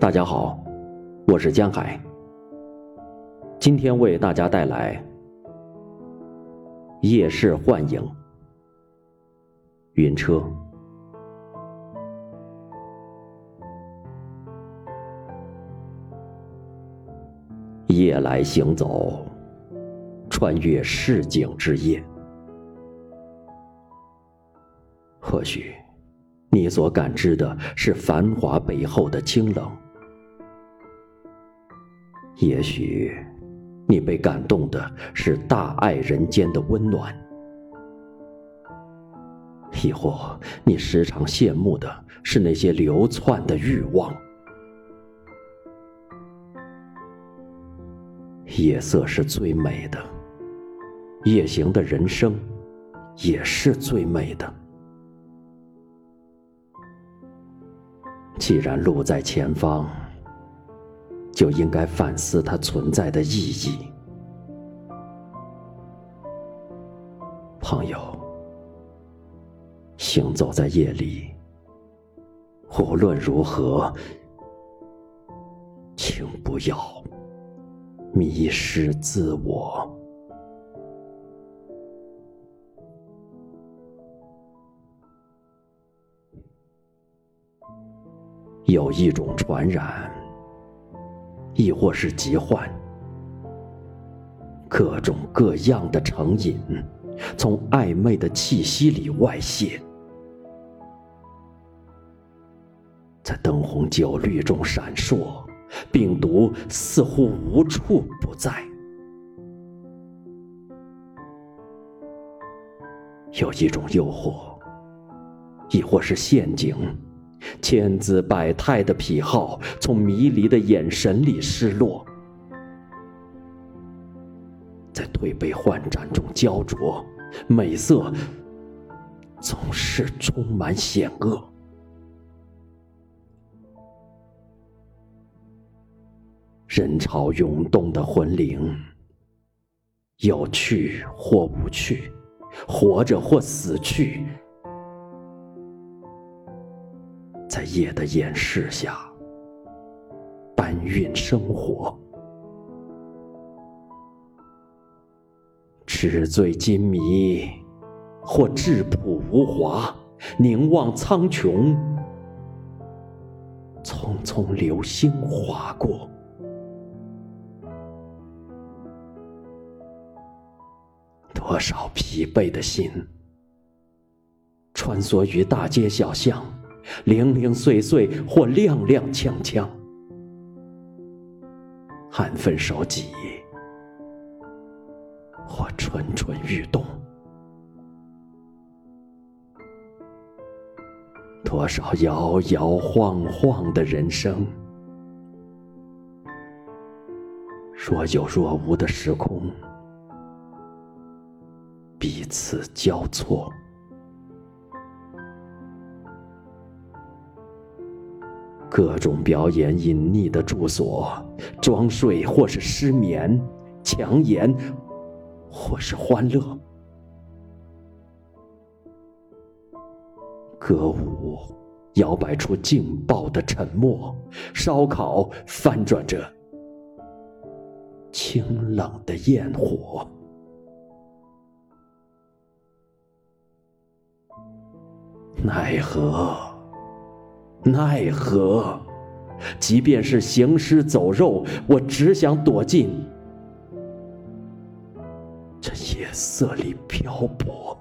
大家好，我是江海。今天为大家带来《夜市幻影》。云车，夜来行走，穿越市井之夜，或许。你所感知的是繁华背后的清冷，也许你被感动的是大爱人间的温暖，亦或你时常羡慕的是那些流窜的欲望。夜色是最美的，夜行的人生也是最美的。既然路在前方，就应该反思它存在的意义。朋友，行走在夜里，无论如何，请不要迷失自我。有一种传染，亦或是疾患，各种各样的成瘾，从暧昧的气息里外泄，在灯红酒绿中闪烁，病毒似乎无处不在。有一种诱惑，亦或是陷阱。千姿百态的癖好从迷离的眼神里失落，在推杯换盏中焦灼，美色总是充满险恶。人潮涌动的魂灵，有去或无去，活着或死去。在夜的掩饰下，搬运生活，纸醉金迷，或质朴无华，凝望苍穹，匆匆流星划过，多少疲惫的心，穿梭于大街小巷。零零碎碎或踉踉跄跄，安分守己或蠢蠢欲动，多少摇摇晃晃的人生，若有若无的时空，彼此交错。各种表演隐匿的住所，装睡或是失眠，强颜或是欢乐，歌舞摇摆出劲爆的沉默，烧烤翻转着清冷的焰火，奈何？奈何？即便是行尸走肉，我只想躲进这夜色里漂泊。